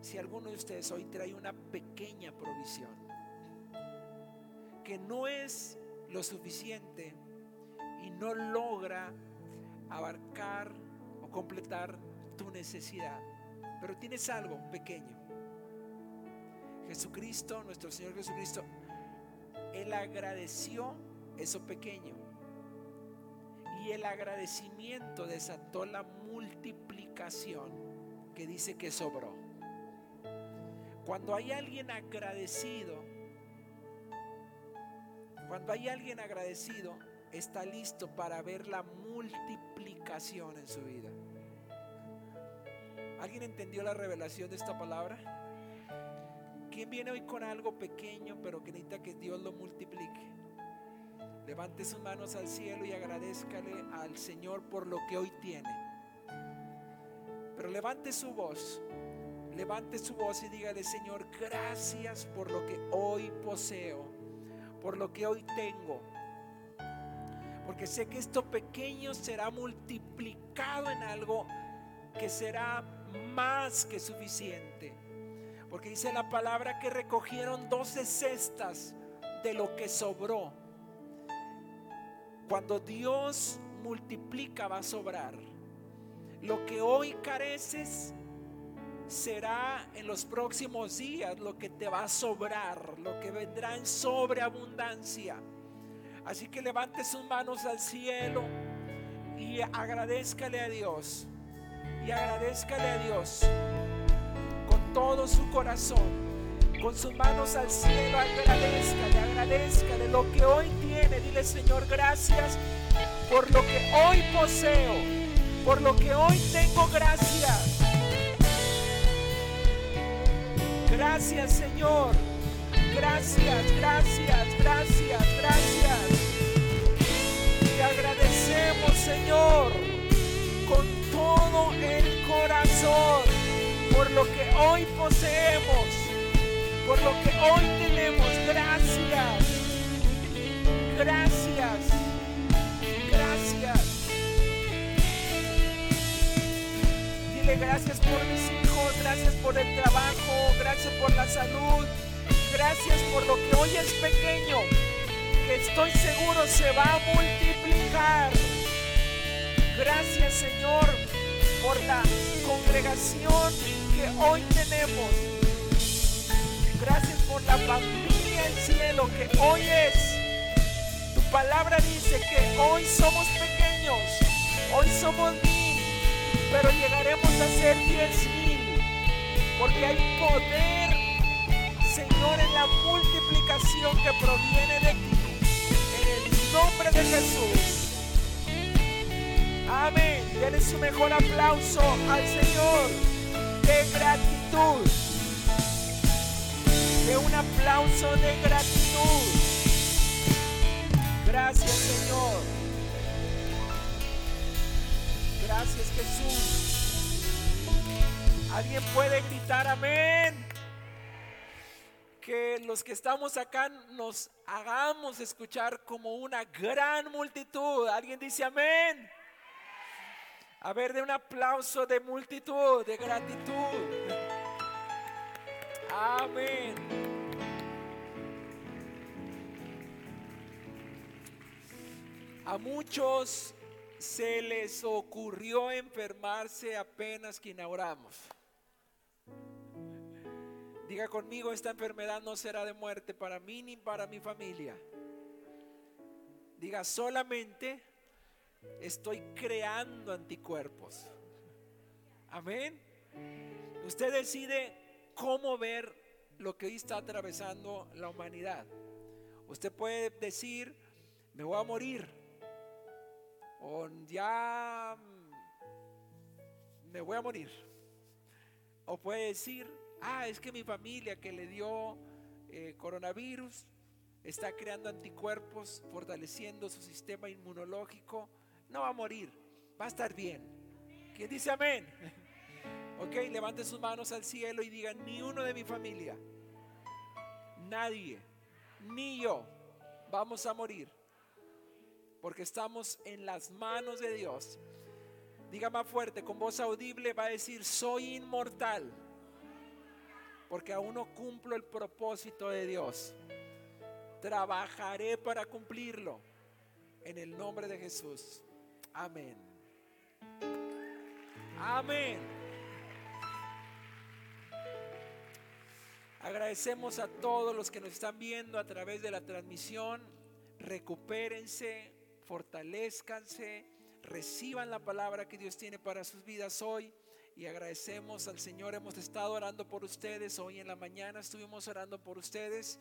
si alguno de ustedes hoy trae una pequeña provisión, que no es lo suficiente y no logra abarcar o completar tu necesidad, pero tienes algo pequeño. Jesucristo, nuestro Señor Jesucristo, Él agradeció eso pequeño. Y el agradecimiento desató la multiplicación que dice que sobró. Cuando hay alguien agradecido, cuando hay alguien agradecido, está listo para ver la multiplicación en su vida. ¿Alguien entendió la revelación de esta palabra? ¿Quién viene hoy con algo pequeño pero que necesita que Dios lo multiplique? Levante sus manos al cielo y agradezcale al Señor por lo que hoy tiene. Pero levante su voz, levante su voz y dígale, Señor, gracias por lo que hoy poseo, por lo que hoy tengo. Porque sé que esto pequeño será multiplicado en algo que será más que suficiente. Porque dice la palabra que recogieron 12 cestas de lo que sobró. Cuando Dios multiplica va a sobrar. Lo que hoy careces será en los próximos días lo que te va a sobrar, lo que vendrá en sobreabundancia. Así que levante sus manos al cielo y agradezcale a Dios. Y agradezcale a Dios con todo su corazón con sus manos al cielo, agradezcale, agradezcale lo que hoy tiene. Dile, Señor, gracias por lo que hoy poseo, por lo que hoy tengo, gracias. Gracias, Señor. Gracias, gracias, gracias, gracias. Te agradecemos, Señor, con todo el corazón por lo que hoy poseemos por lo que hoy tenemos. Gracias. Gracias. Gracias. Dile gracias por mis gracias por el trabajo, gracias por la salud, gracias por lo que hoy es pequeño, que estoy seguro se va a multiplicar. Gracias Señor por la congregación que hoy tenemos. Gracias por la familia en cielo que hoy es. Tu palabra dice que hoy somos pequeños, hoy somos mil, pero llegaremos a ser diez mil. Porque hay poder, Señor, en la multiplicación que proviene de ti. En el nombre de Jesús. Amén. Denle su mejor aplauso al Señor de gratitud un aplauso de gratitud. Gracias Señor. Gracias Jesús. ¿Alguien puede gritar amén? Que los que estamos acá nos hagamos escuchar como una gran multitud. ¿Alguien dice amén? A ver, de un aplauso de multitud, de gratitud. Amén. A muchos se les ocurrió enfermarse apenas que inauguramos. Conmigo, esta enfermedad no será de muerte para mí ni para mi familia. Diga, solamente estoy creando anticuerpos. Amén. Usted decide cómo ver lo que hoy está atravesando la humanidad. Usted puede decir, me voy a morir, o ya me voy a morir. O puede decir, ah, es que mi familia que le dio eh, coronavirus está creando anticuerpos, fortaleciendo su sistema inmunológico, no va a morir, va a estar bien. ¿Quién dice amén? Ok, levante sus manos al cielo y diga, ni uno de mi familia, nadie, ni yo, vamos a morir. Porque estamos en las manos de Dios. Diga más fuerte, con voz audible va a decir, soy inmortal. Porque aún no cumplo el propósito de Dios. Trabajaré para cumplirlo. En el nombre de Jesús. Amén. Amén. Agradecemos a todos los que nos están viendo a través de la transmisión. Recupérense, fortalezcanse, reciban la palabra que Dios tiene para sus vidas hoy. Y agradecemos al Señor, hemos estado orando por ustedes. Hoy en la mañana estuvimos orando por ustedes.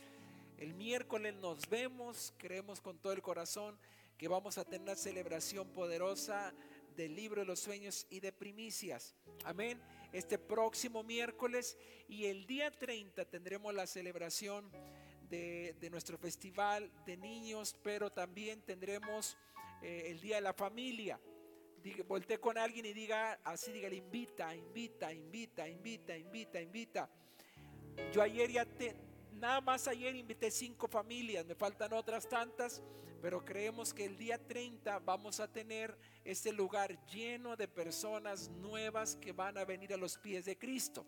El miércoles nos vemos, creemos con todo el corazón que vamos a tener una celebración poderosa del libro de los sueños y de primicias. Amén. Este próximo miércoles y el día 30 tendremos la celebración de, nuestro festival de niños, pero también tendremos eh, el día de la familia. Volte con alguien y diga, así diga, invita, invita, invita, invita, invita, invita. Yo ayer ya te, Nada más ayer invité cinco familias, me faltan otras tantas, pero creemos que el día 30 vamos a tener este lugar lleno de personas nuevas que van a venir a los pies de Cristo.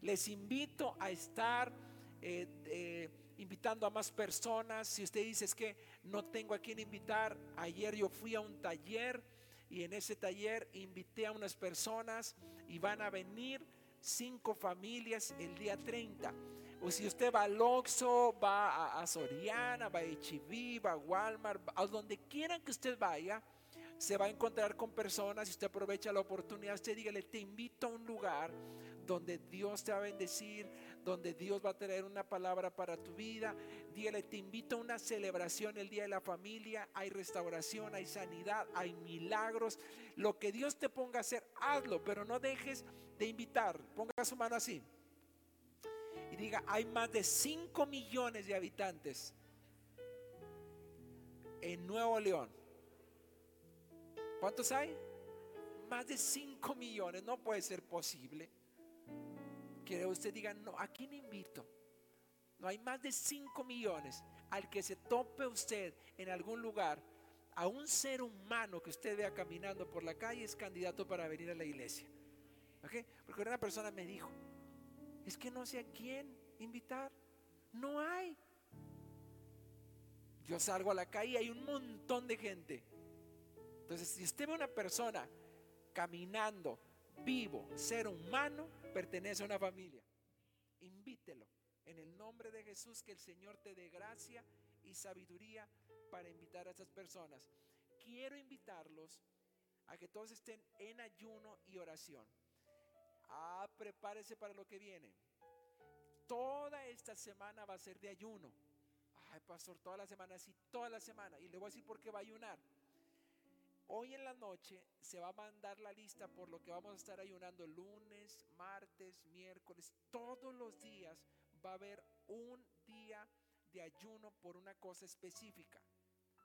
Les invito a estar eh, eh, invitando a más personas. Si usted dice es que no tengo a quien invitar, ayer yo fui a un taller y en ese taller invité a unas personas y van a venir cinco familias el día 30. O si usted va al Oxxo, va a, Soriana, va a HB, va a Walmart, a donde quieran que usted vaya, se va a encontrar con personas y usted aprovecha la oportunidad, usted dígale, te invito a un lugar donde Dios te va a bendecir, donde Dios va a traer una palabra para tu vida. Dígale, te invito a una celebración el Día de la Familia, hay restauración, hay sanidad, hay milagros. Lo que Dios te ponga a hacer, hazlo, pero no dejes de invitar. Ponga su mano así y diga, hay más de 5 millones de habitantes en Nuevo León. ¿Cuántos hay? Más de 5 millones. No puede ser posible. Que usted diga, no, ¿a quién invito? No hay más de 5 millones. Al que se tope usted en algún lugar, a un ser humano que usted vea caminando por la calle es candidato para venir a la iglesia. Porque una persona me dijo, es que no sé a quién invitar. No hay. Yo salgo a la calle y hay un montón de gente. Entonces, si usted ve una persona caminando, vivo, ser humano, pertenece a una familia. Invítelo. En el nombre de Jesús, que el Señor te dé gracia y sabiduría para invitar a esas personas. Quiero invitarlos a que todos estén en ayuno y oración. Ah, prepárese para lo que viene. Toda esta semana va a ser de ayuno. Ay, pastor, toda la semana, sí, toda la semana. Y le voy a decir por qué va a ayunar. Hoy en la noche se va a mandar la lista por lo que vamos a estar ayunando lunes, martes, miércoles, todos los días va a haber un día de ayuno por una cosa específica.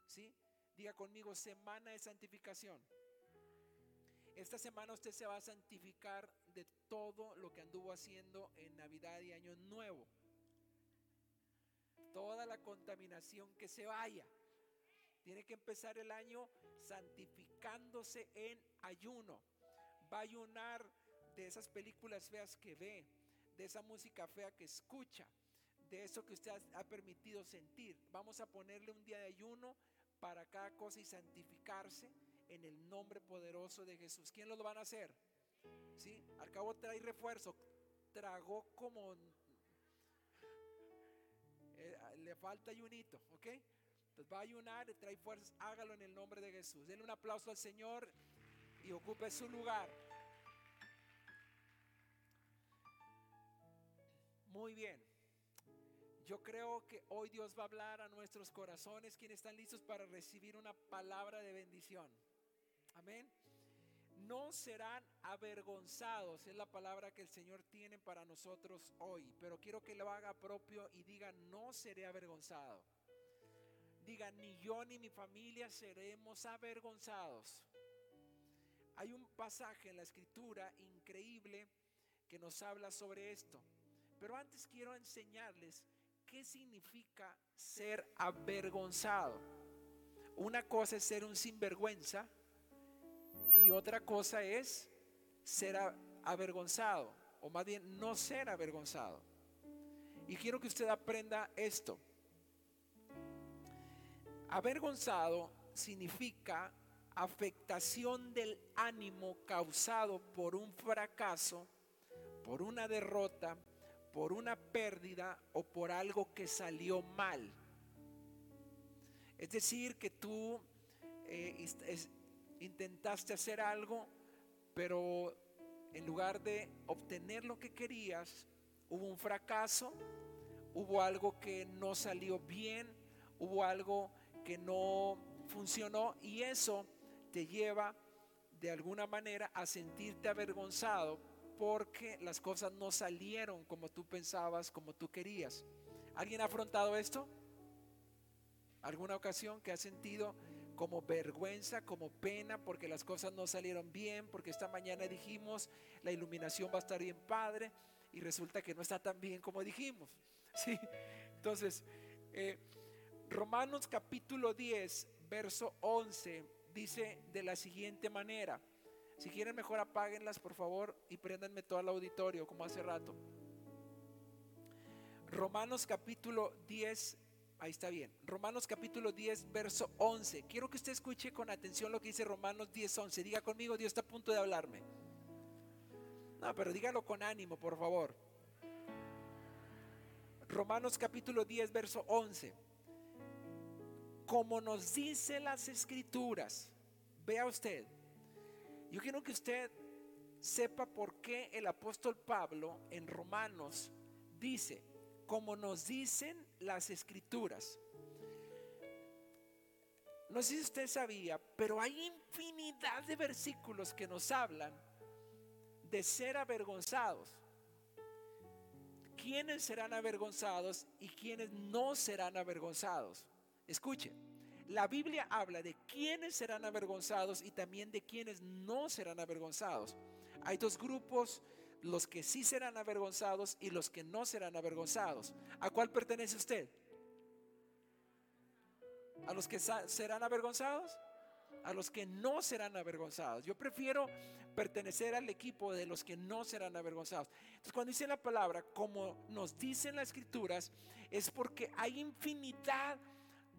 ¿Sí? Diga conmigo, semana de santificación. Esta semana usted se va a santificar de todo lo que anduvo haciendo en Navidad y Año Nuevo. Toda la contaminación que se vaya. Tiene que empezar el año santificándose en ayuno. Va a ayunar de esas películas feas que ve, de esa música fea que escucha, de eso que usted ha permitido sentir. Vamos a ponerle un día de ayuno para cada cosa y santificarse en el nombre poderoso de Jesús. ¿Quién lo van a hacer? ¿Sí? Al cabo trae refuerzo. Tragó como... Eh, le falta ayunito, ¿ok? Entonces va a ayunar, trae fuerzas, hágalo en el nombre de Jesús. Denle un aplauso al Señor y ocupe su lugar. Muy bien. Yo creo que hoy Dios va a hablar a nuestros corazones, quienes están listos para recibir una palabra de bendición. Amén. No serán avergonzados, es la palabra que el Señor tiene para nosotros hoy. Pero quiero que lo haga propio y diga, no seré avergonzado. Diga, ni yo ni mi familia seremos avergonzados. Hay un pasaje en la escritura increíble que nos habla sobre esto. Pero antes quiero enseñarles qué significa ser avergonzado. Una cosa es ser un sinvergüenza y otra cosa es ser avergonzado, o más bien no ser avergonzado. Y quiero que usted aprenda esto. Avergonzado significa afectación del ánimo causado por un fracaso, por una derrota, por una pérdida o por algo que salió mal. Es decir, que tú eh, intentaste hacer algo, pero en lugar de obtener lo que querías, hubo un fracaso, hubo algo que no salió bien, hubo algo que no funcionó y eso te lleva de alguna manera a sentirte avergonzado porque las cosas no salieron como tú pensabas, como tú querías. ¿Alguien ha afrontado esto? ¿Alguna ocasión que ha sentido como vergüenza, como pena, porque las cosas no salieron bien, porque esta mañana dijimos la iluminación va a estar bien padre y resulta que no está tan bien como dijimos? ¿Sí? Entonces, eh, Romanos capítulo 10, verso 11, dice de la siguiente manera. Si quieren mejor apáguenlas por favor y préndanme todo el auditorio como hace rato. Romanos capítulo 10, ahí está bien. Romanos capítulo 10, verso 11. Quiero que usted escuche con atención lo que dice Romanos 10, 11. Diga conmigo, Dios está a punto de hablarme. No, pero dígalo con ánimo, por favor. Romanos capítulo 10, verso 11 como nos dice las escrituras. Vea usted, yo quiero que usted sepa por qué el apóstol Pablo en Romanos dice, como nos dicen las escrituras. No sé si usted sabía, pero hay infinidad de versículos que nos hablan de ser avergonzados. ¿Quiénes serán avergonzados y quiénes no serán avergonzados? Escuche, la Biblia habla de quienes serán avergonzados y también de quienes no serán avergonzados. Hay dos grupos, los que sí serán avergonzados y los que no serán avergonzados. ¿A cuál pertenece usted? ¿A los que serán avergonzados? A los que no serán avergonzados. Yo prefiero pertenecer al equipo de los que no serán avergonzados. Entonces, cuando dice la palabra, como nos dicen las escrituras, es porque hay infinidad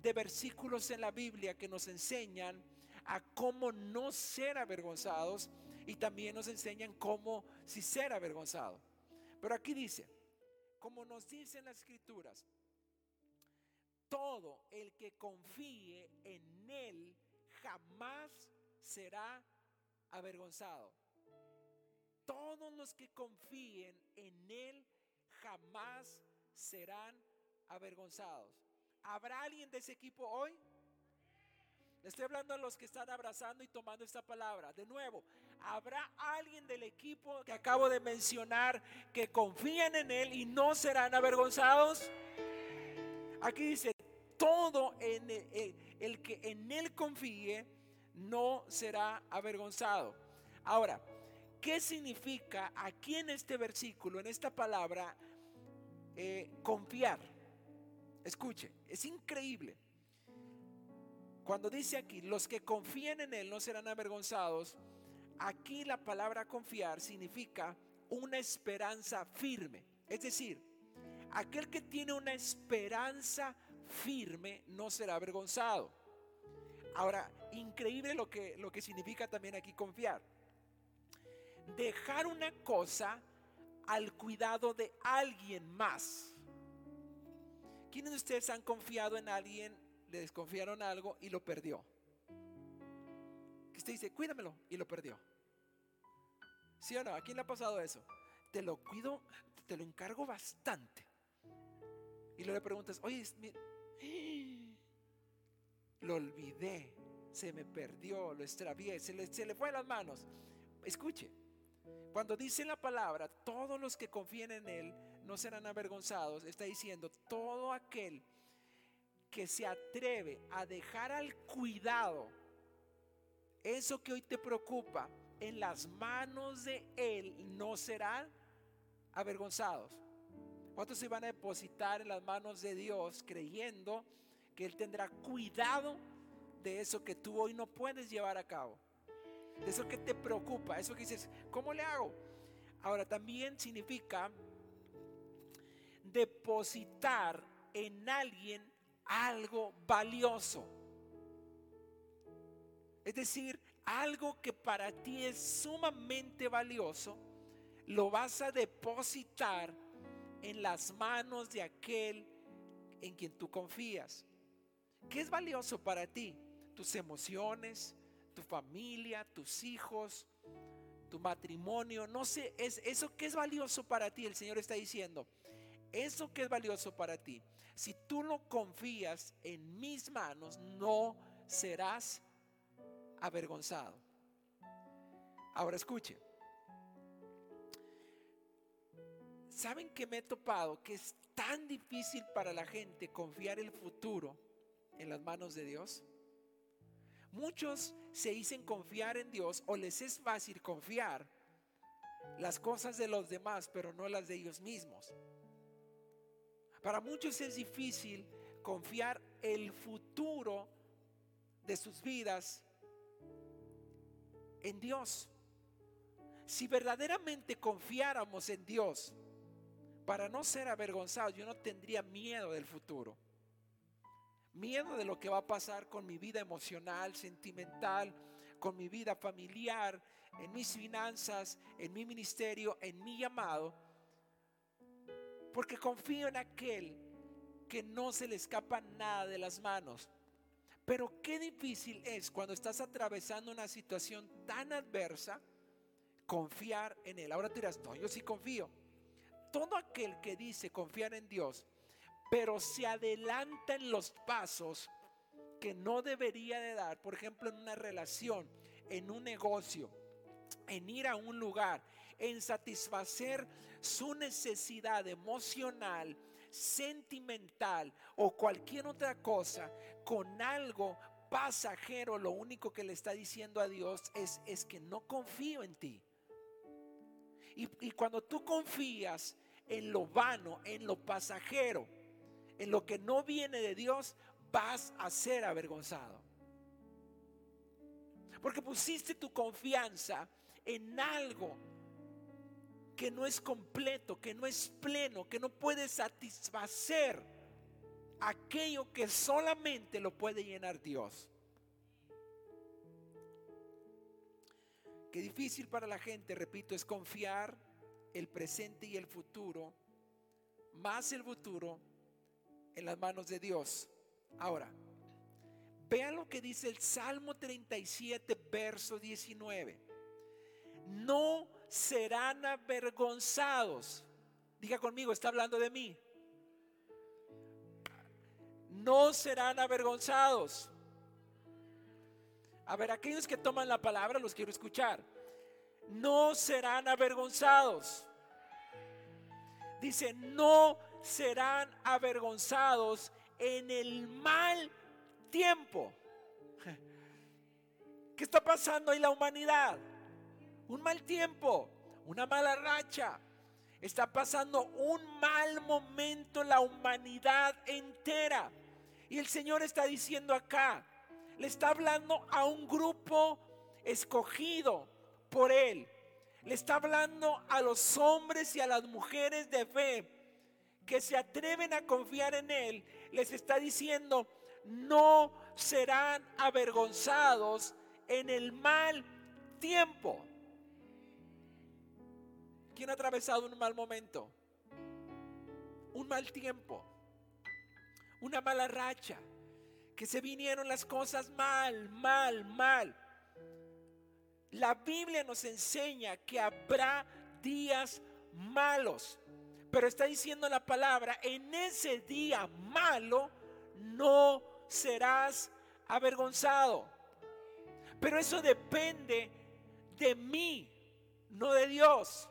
de versículos en la Biblia que nos enseñan a cómo no ser avergonzados y también nos enseñan cómo si ser avergonzado. Pero aquí dice, como nos dicen las escrituras, todo el que confíe en Él jamás será avergonzado. Todos los que confíen en Él jamás serán avergonzados. ¿Habrá alguien de ese equipo hoy? Le estoy hablando a los que están abrazando y tomando esta palabra. De nuevo, ¿habrá alguien del equipo que acabo de mencionar que confían en Él y no serán avergonzados? Aquí dice, todo en el, el que en Él confíe no será avergonzado. Ahora, ¿qué significa aquí en este versículo, en esta palabra, eh, confiar? Escuche, es increíble. Cuando dice aquí, los que confían en Él no serán avergonzados, aquí la palabra confiar significa una esperanza firme. Es decir, aquel que tiene una esperanza firme no será avergonzado. Ahora, increíble lo que, lo que significa también aquí confiar. Dejar una cosa al cuidado de alguien más. ¿Quiénes de ustedes han confiado en alguien, le desconfiaron algo y lo perdió? Que usted dice, cuídamelo y lo perdió. ¿Sí o no? ¿A quién le ha pasado eso? Te lo cuido, te lo encargo bastante. Y luego le preguntas, oye, lo olvidé, se me perdió, lo extravié, se le, se le fue a las manos. Escuche, cuando dice la palabra, todos los que confíen en Él no serán avergonzados, está diciendo, todo aquel que se atreve a dejar al cuidado eso que hoy te preocupa en las manos de Él, no serán avergonzados. ¿Cuántos se van a depositar en las manos de Dios creyendo que Él tendrá cuidado de eso que tú hoy no puedes llevar a cabo? de eso que te preocupa, eso que dices, ¿cómo le hago? Ahora también significa depositar en alguien algo valioso. Es decir, algo que para ti es sumamente valioso, lo vas a depositar en las manos de aquel en quien tú confías. ¿Qué es valioso para ti? Tus emociones, tu familia, tus hijos, tu matrimonio. No sé, es eso que es valioso para ti. El Señor está diciendo, eso que es valioso para ti. Si tú no confías en mis manos, no serás avergonzado. Ahora escuche. ¿Saben que me he topado que es tan difícil para la gente confiar el futuro en las manos de Dios? Muchos se dicen confiar en Dios o les es fácil confiar las cosas de los demás, pero no las de ellos mismos. Para muchos es difícil confiar el futuro de sus vidas en Dios. Si verdaderamente confiáramos en Dios para no ser avergonzados, yo no tendría miedo del futuro. Miedo de lo que va a pasar con mi vida emocional, sentimental, con mi vida familiar, en mis finanzas, en mi ministerio, en mi llamado. Porque confío en aquel que no se le escapa nada de las manos. Pero qué difícil es cuando estás atravesando una situación tan adversa confiar en Él. Ahora dirás, no, yo sí confío. Todo aquel que dice confiar en Dios, pero se adelanta en los pasos que no debería de dar, por ejemplo, en una relación, en un negocio, en ir a un lugar, en satisfacer su necesidad emocional, sentimental o cualquier otra cosa con algo pasajero, lo único que le está diciendo a Dios es, es que no confío en ti. Y, y cuando tú confías en lo vano, en lo pasajero, en lo que no viene de Dios, vas a ser avergonzado. Porque pusiste tu confianza en algo que no es completo, que no es pleno, que no puede satisfacer aquello que solamente lo puede llenar Dios. Qué difícil para la gente, repito, es confiar el presente y el futuro, más el futuro, en las manos de Dios. Ahora, vean lo que dice el Salmo 37, verso 19 no serán avergonzados. Diga conmigo, está hablando de mí. No serán avergonzados. A ver, aquellos que toman la palabra los quiero escuchar. No serán avergonzados. Dice, no serán avergonzados en el mal tiempo. ¿Qué está pasando en la humanidad? Un mal tiempo, una mala racha. Está pasando un mal momento la humanidad entera. Y el Señor está diciendo acá, le está hablando a un grupo escogido por Él. Le está hablando a los hombres y a las mujeres de fe que se atreven a confiar en Él. Les está diciendo, no serán avergonzados en el mal tiempo. ¿Quién ha atravesado un mal momento? Un mal tiempo. Una mala racha. Que se vinieron las cosas mal, mal, mal. La Biblia nos enseña que habrá días malos. Pero está diciendo la palabra, en ese día malo no serás avergonzado. Pero eso depende de mí, no de Dios.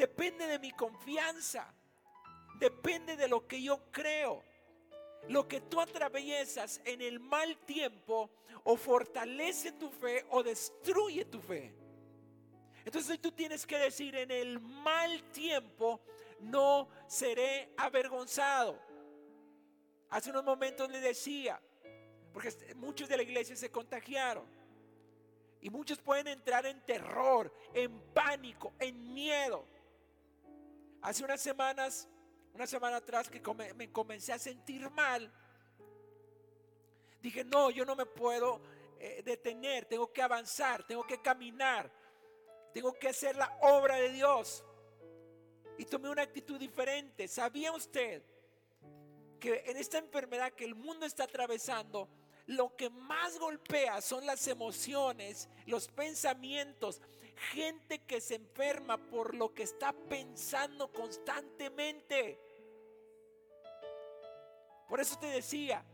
Depende de mi confianza. Depende de lo que yo creo. Lo que tú atraviesas en el mal tiempo o fortalece tu fe o destruye tu fe. Entonces tú tienes que decir, en el mal tiempo no seré avergonzado. Hace unos momentos le decía, porque muchos de la iglesia se contagiaron. Y muchos pueden entrar en terror, en pánico, en miedo. Hace unas semanas una semana atrás que me comencé a sentir mal, dije, no, yo no me puedo eh, detener, tengo que avanzar, tengo que caminar, tengo que hacer la obra de Dios. Y tomé una actitud diferente. ¿Sabía usted que en esta enfermedad que el mundo está atravesando, lo que más golpea son las emociones, los pensamientos, gente que se enferma por lo que está pensando constantemente. Por eso te decía,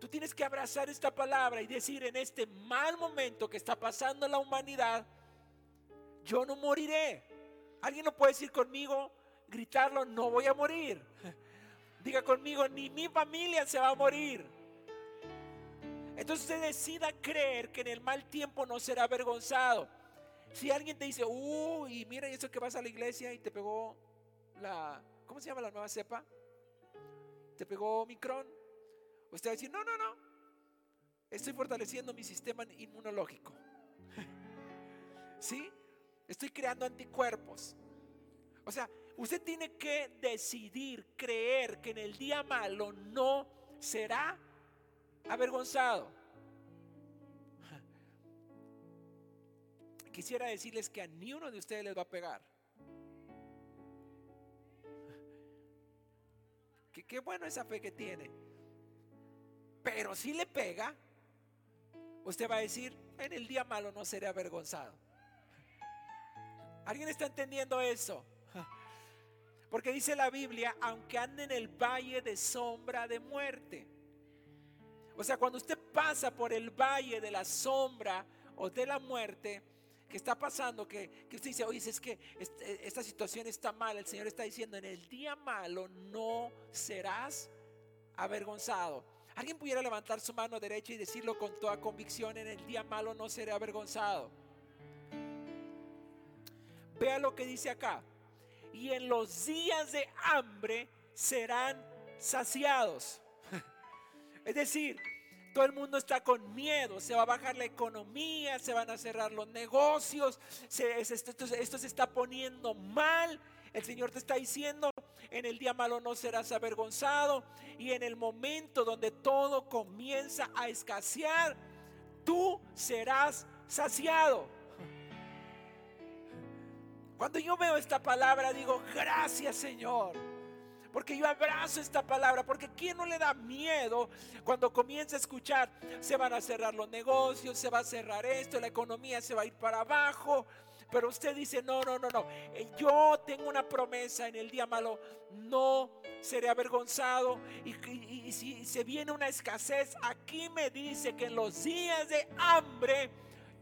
tú tienes que abrazar esta palabra y decir en este mal momento que está pasando la humanidad, yo no moriré. ¿Alguien no puede decir conmigo, gritarlo, no voy a morir? Diga conmigo, ni mi familia se va a morir. Entonces usted decida creer que en el mal tiempo no será avergonzado. Si alguien te dice, uy, mira eso que vas a la iglesia y te pegó la, ¿cómo se llama la nueva cepa? Te pegó Omicron. Usted va a decir, no, no, no. Estoy fortaleciendo mi sistema inmunológico. ¿Sí? Estoy creando anticuerpos. O sea, usted tiene que decidir, creer que en el día malo no será avergonzado. Quisiera decirles que a ni uno de ustedes les va a pegar. Qué, bueno esa fe que tiene. Pero si le pega, usted va a decir, en el día malo no seré avergonzado. ¿Alguien está entendiendo eso? Porque dice la Biblia, aunque ande en el valle de sombra de muerte. O sea, cuando usted pasa por el valle de la sombra o de la muerte, que está pasando, que, usted dice, oye, es que este, esta situación está mal, el Señor está diciendo, en el día malo no serás avergonzado. ¿Alguien pudiera levantar su mano derecha y decirlo con toda convicción, en el día malo no seré avergonzado? Vea lo que dice acá. Y en los días de hambre serán saciados. Es decir, todo el mundo está con miedo, se va a bajar la economía, se van a cerrar los negocios, esto, se está poniendo mal. El Señor te está diciendo, en el día malo no serás avergonzado y en el momento donde todo comienza a escasear, tú serás saciado. Cuando yo veo esta palabra digo, gracias Señor. Porque yo abrazo esta palabra. Porque ¿quién no le da miedo cuando comienza a escuchar? Se van a cerrar los negocios, se va a cerrar esto, la economía se va a ir para abajo. Pero usted dice, no, no, no, no. Eh, yo tengo una promesa en el día malo. No seré avergonzado. Y, y si se viene una escasez, aquí me dice que en los días de hambre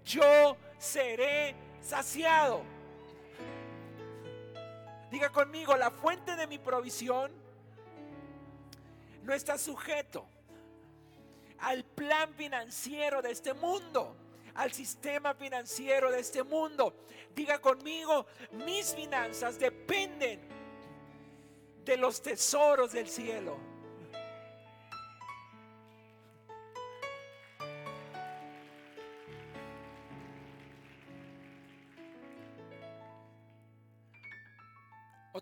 yo seré saciado. Diga conmigo, la fuente de mi provisión no está sujeto al plan financiero de este mundo, al sistema financiero de este mundo. Diga conmigo, mis finanzas dependen de los tesoros del cielo.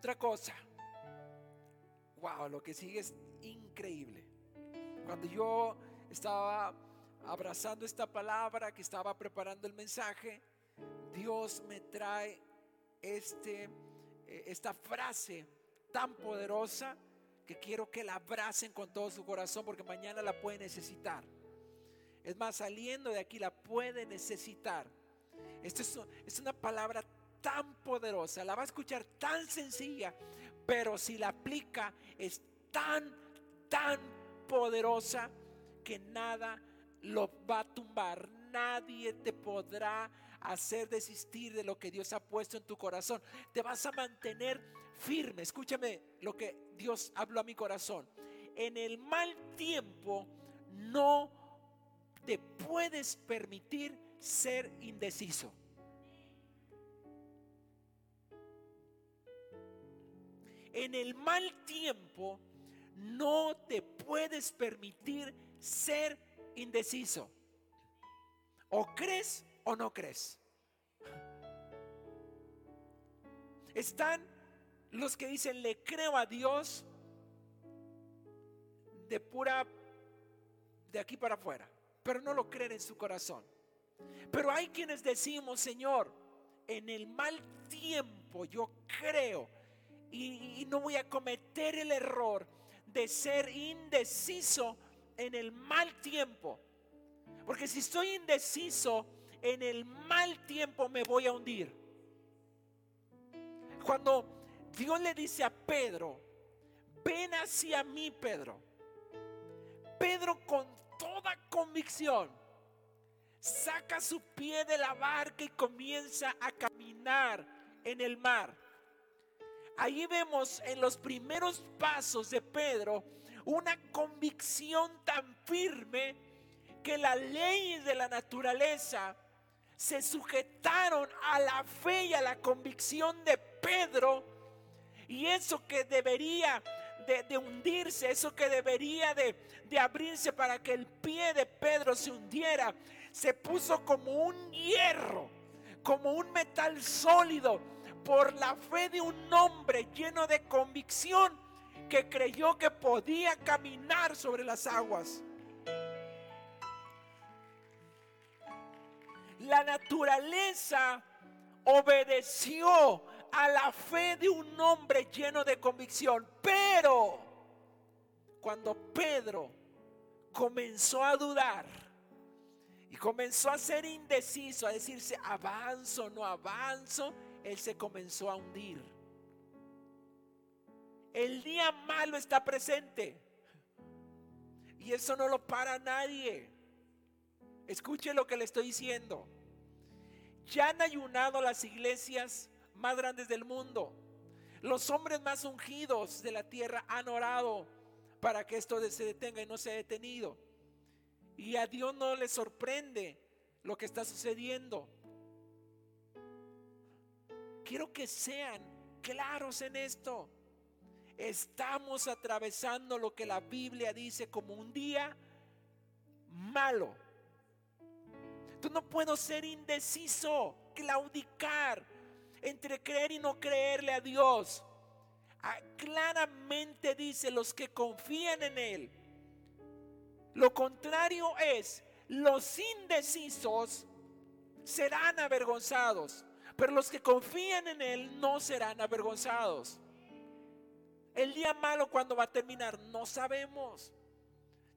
Otra cosa, wow, lo que sigue es increíble. Cuando yo estaba abrazando esta palabra, que estaba preparando el mensaje, Dios me trae este, eh, esta frase tan poderosa que quiero que la abracen con todo su corazón porque mañana la puede necesitar. Es más, saliendo de aquí la puede necesitar. Esto es, una palabra tan poderosa, la va a escuchar tan sencilla, pero si la aplica es tan, tan poderosa que nada lo va a tumbar. Nadie te podrá hacer desistir de lo que Dios ha puesto en tu corazón. Te vas a mantener firme. Escúchame lo que Dios habló a mi corazón. En el mal tiempo no te puedes permitir ser indeciso. En el mal tiempo no te puedes permitir ser indeciso. O crees o no crees. Están los que dicen le creo a Dios de pura, de aquí para afuera, pero no lo creen en su corazón. Pero hay quienes decimos, Señor, en el mal tiempo yo creo y, no voy a cometer el error de ser indeciso en el mal tiempo. Porque si estoy indeciso en el mal tiempo me voy a hundir. Cuando Dios le dice a Pedro, ven hacia mí Pedro. Pedro con toda convicción saca su pie de la barca y comienza a caminar en el mar. Ahí vemos en los primeros pasos de Pedro una convicción tan firme que las leyes de la naturaleza se sujetaron a la fe y a la convicción de Pedro. Y eso que debería de, hundirse, eso que debería de, de abrirse para que el pie de Pedro se hundiera, se puso como un hierro, como un metal sólido, por la fe de un hombre lleno de convicción que creyó que podía caminar sobre las aguas. La naturaleza obedeció a la fe de un hombre lleno de convicción. Pero cuando Pedro comenzó a dudar y comenzó a ser indeciso, a decirse, avanzo, no avanzo, él se comenzó a hundir. El día malo está presente. Y eso no lo para nadie. Escuche lo que le estoy diciendo. Ya han ayunado las iglesias más grandes del mundo. Los hombres más ungidos de la tierra han orado para que esto se detenga y no se ha detenido. Y a Dios no le sorprende lo que está sucediendo. Quiero que sean claros en esto. Estamos atravesando lo que la Biblia dice como un día malo. Tú no puedo ser indeciso, claudicar entre creer y no creerle a Dios. Ah, claramente dice los que confían en Él. Lo contrario es, los indecisos serán avergonzados, pero los que confían en Él no serán avergonzados. El día malo cuando va a terminar, no sabemos.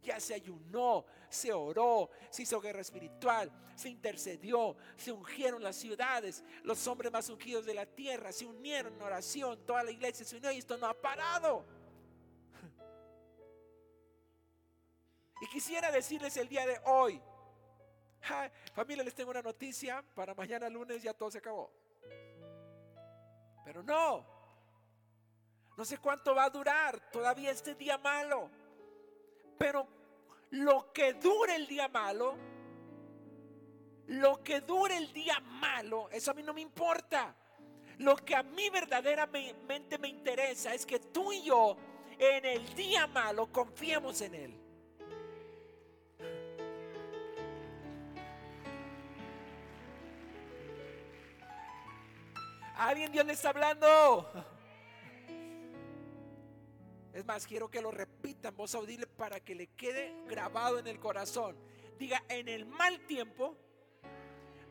Ya se ayunó, se oró, se hizo guerra espiritual, se intercedió, se ungieron las ciudades, los hombres más ungidos de la tierra se unieron en oración, toda la iglesia se unió y esto no ha parado. Y quisiera decirles el día de hoy, familia, les tengo una noticia, para mañana lunes ya todo se acabó. Pero no, no sé cuánto va a durar todavía este día malo. Pero lo que dure el día malo, lo que dure el día malo, eso a mí no me importa. Lo que a mí verdaderamente me interesa es que tú y yo en el día malo confiemos en Él. ¿Alguien Dios le está hablando? Es más, quiero que lo repitan voz audible para que le quede grabado en el corazón. Diga, en el mal tiempo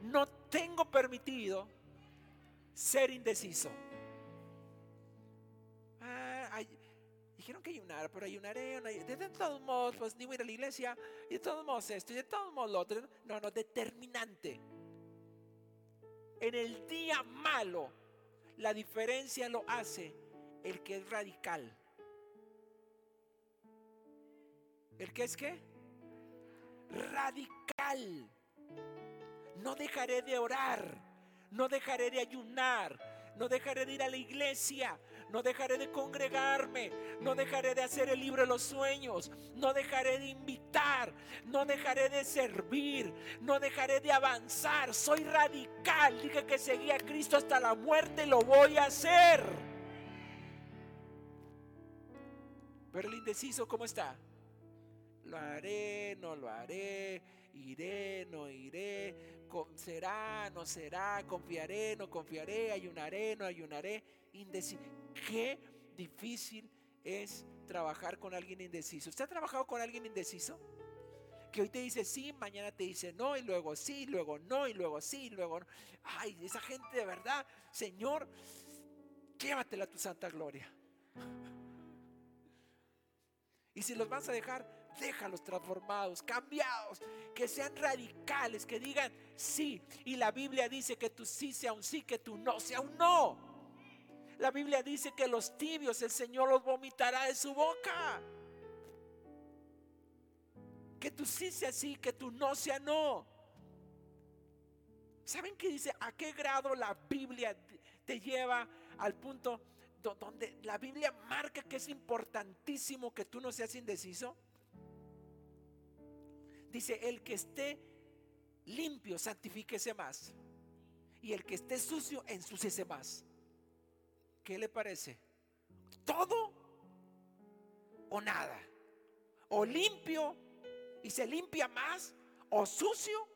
no tengo permitido ser indeciso. Ah, dijeron que ayunar, pero ayunaré. de, todos modos, pues ni voy a ir a la iglesia. Y de todos modos esto, y de todos modos lo otro. No, no, determinante. En el día malo, la diferencia lo hace el que es radical. ¿El qué es qué? Radical. No dejaré de orar, no dejaré de ayunar, no dejaré de ir a la iglesia, no dejaré de congregarme, no dejaré de hacer el libro de los sueños, no dejaré de invitar, no dejaré de servir, no dejaré de avanzar. Soy radical, dije que seguía a Cristo hasta la muerte, lo voy a hacer. Pero el indeciso, ¿cómo está? lo haré, no lo haré, iré, no iré, será, no será, confiaré, no confiaré, ayunaré, no ayunaré. Qué difícil es trabajar con alguien indeciso. ¿Usted ha trabajado con alguien indeciso? Que hoy te dice sí, mañana te dice no, y luego sí, luego no, y luego sí, y luego no. Ay, esa gente de verdad, Señor, llévatela a tu santa gloria. Y si los vas a dejar, déjalos transformados, cambiados, que sean radicales, que digan sí. Y la Biblia dice que tu sí sea un sí, que tu no sea un no. La Biblia dice que los tibios el Señor los vomitará de su boca. Que tu sí sea sí, que tu no sea no. ¿Saben qué dice? ¿A qué grado la Biblia te lleva al punto donde la Biblia marca que es importantísimo que tú no seas indeciso. Dice, el que esté limpio, santifíquese más. Y el que esté sucio, ensúciese más. ¿Qué le parece? ¿Todo o nada? O limpio y se limpia más, o sucio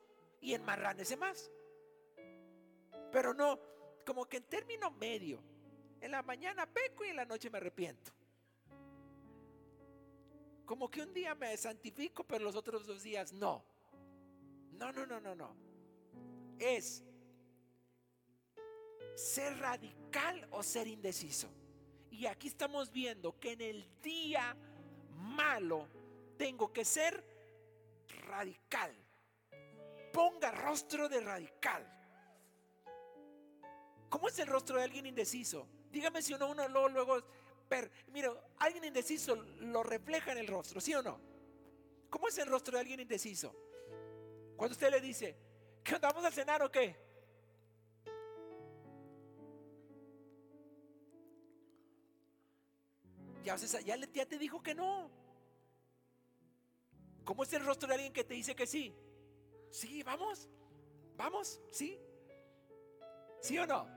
y enmarránese más. Pero no, como que en término medio. En la mañana peco y en la noche me arrepiento. Como que un día me santifico, pero los otros dos días no. No, no, no, no, no. Es ser radical o ser indeciso. Y aquí estamos viendo que en el día malo tengo que ser radical. Ponga rostro de radical. ¿Cómo es el rostro de alguien indeciso? Dígame si uno, uno luego, luego, per, mira, alguien indeciso lo refleja en el rostro, ¿sí o no? ¿Cómo es el rostro de alguien indeciso? Cuando usted le dice, ¿qué vamos a cenar o qué? Ya, ya, ya te dijo que no. ¿Cómo es el rostro de alguien que te dice que sí? Sí, vamos, vamos, sí. ¿Sí o no?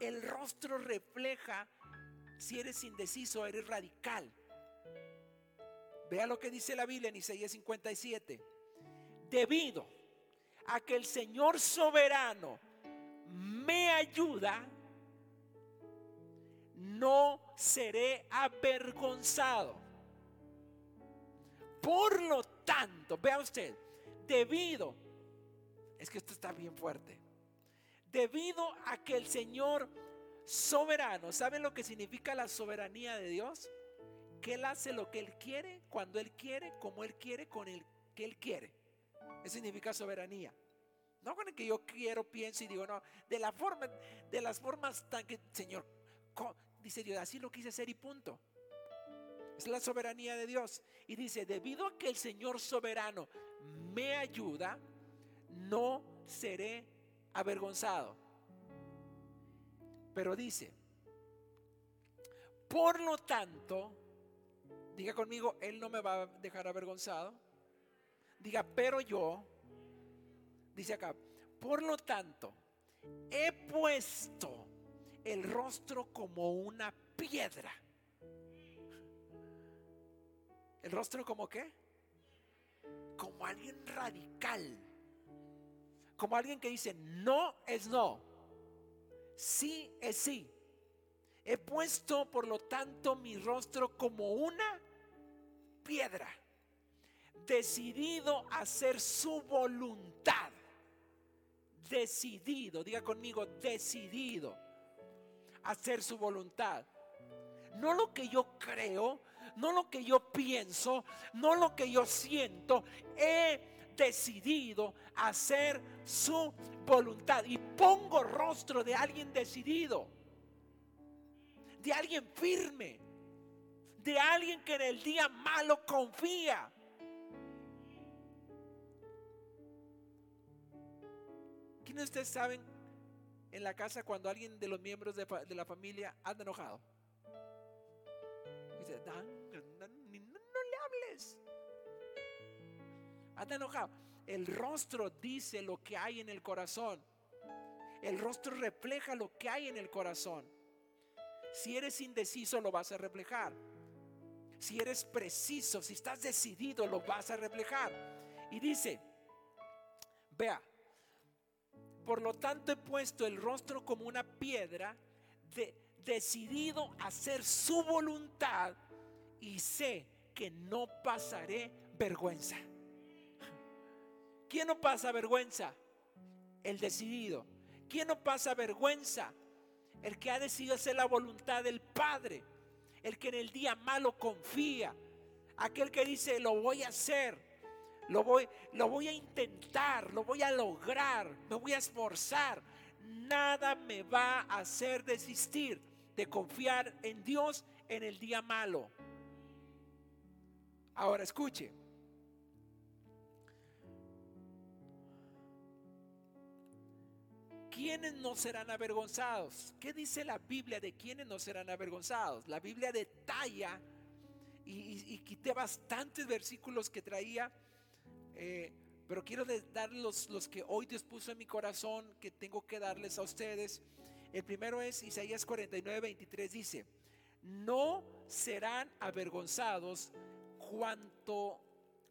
El rostro refleja si eres indeciso, eres radical. Vea lo que dice la Biblia en Isaías 57. Debido a que el Señor soberano me ayuda, no seré avergonzado. Por lo tanto, vea usted, debido, es que esto está bien fuerte debido a que el Señor soberano, ¿saben lo que significa la soberanía de Dios? Que Él hace lo que Él quiere, cuando Él quiere, como Él quiere, con el que Él quiere. Eso significa soberanía. No con el que yo quiero, pienso y digo, no, de la forma, de las formas tan que, Señor, dice Dios, así lo quise hacer y punto. Es la soberanía de Dios. Y dice, debido a que el Señor soberano me ayuda, no seré avergonzado. Pero dice, por lo tanto, diga conmigo, Él no me va a dejar avergonzado. Diga, pero yo, dice acá, por lo tanto, he puesto el rostro como una piedra. ¿El rostro como qué? Como alguien radical como alguien que dice, no es no, sí es sí. He puesto, por lo tanto, mi rostro como una piedra, decidido a hacer su voluntad. Decidido, diga conmigo, decidido hacer su voluntad. No lo que yo creo, no lo que yo pienso, no lo que yo siento. He decidido hacer su voluntad. Y pongo rostro de alguien decidido, de alguien firme, de alguien que en el día malo confía. ¿Quiénes de ustedes saben en la casa cuando alguien de los miembros de, la familia anda enojado? Dice, no, no le hables. Anda enojado. El rostro dice lo que hay en el corazón. El rostro refleja lo que hay en el corazón. Si eres indeciso, lo vas a reflejar. Si eres preciso, si estás decidido, lo vas a reflejar. Y dice, vea, por lo tanto he puesto el rostro como una piedra decidido a hacer su voluntad y sé que no pasaré vergüenza. ¿Quién no pasa vergüenza? El decidido. ¿Quién no pasa vergüenza? El que ha decidido hacer la voluntad del Padre. El que en el día malo confía. Aquel que dice, lo voy a hacer. Lo voy, lo voy a intentar. Lo voy a lograr. Me voy a esforzar. Nada me va a hacer desistir de confiar en Dios en el día malo. Ahora escuche. ¿Quiénes no serán avergonzados? ¿Qué dice la Biblia de quiénes no serán avergonzados? La Biblia detalla y, quité bastantes versículos que traía, eh, pero quiero dar los, los que hoy Dios puso en mi corazón que tengo que darles a ustedes. El primero es Isaías 49, 23, dice, no serán avergonzados cuanto,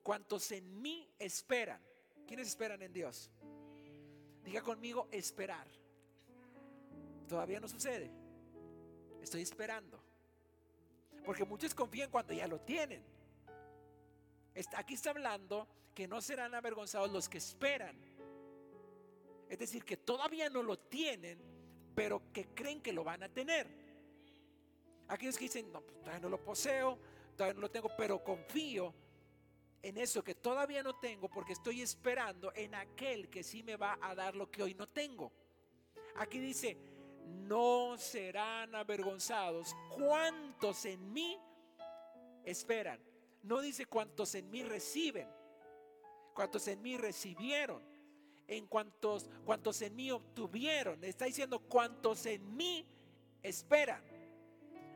cuantos en mí esperan. ¿Quiénes esperan en Dios? Diga conmigo, esperar. Todavía no sucede. Estoy esperando. Porque muchos confían cuando ya lo tienen. Aquí está hablando que no serán avergonzados los que esperan. Es decir, que todavía no lo tienen, pero que creen que lo van a tener. Aquellos que dicen, no, pues, todavía no lo poseo, todavía no lo tengo, pero confío en eso que todavía no tengo porque estoy esperando en aquel que sí me va a dar lo que hoy no tengo. Aquí dice, no serán avergonzados cuantos en mí esperan. No dice cuantos en mí reciben, cuantos en mí recibieron, en cuantos, en mí obtuvieron. Está diciendo cuantos en mí esperan.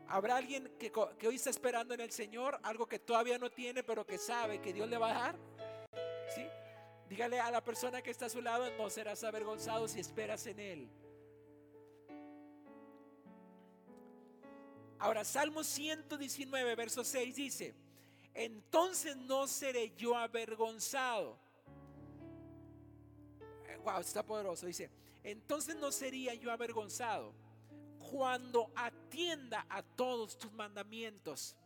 ¿Habrá alguien que, hoy está esperando en el Señor algo que todavía no tiene, pero que sabe que Dios le va a dar? ¿Sí? Dígale a la persona que está a su lado, no serás avergonzado si esperas en Él. Ahora, Salmo 119, verso 6 dice, entonces no seré yo avergonzado. Wow, eh, está poderoso. Dice, entonces no sería yo avergonzado cuando atienda a todos tus mandamientos.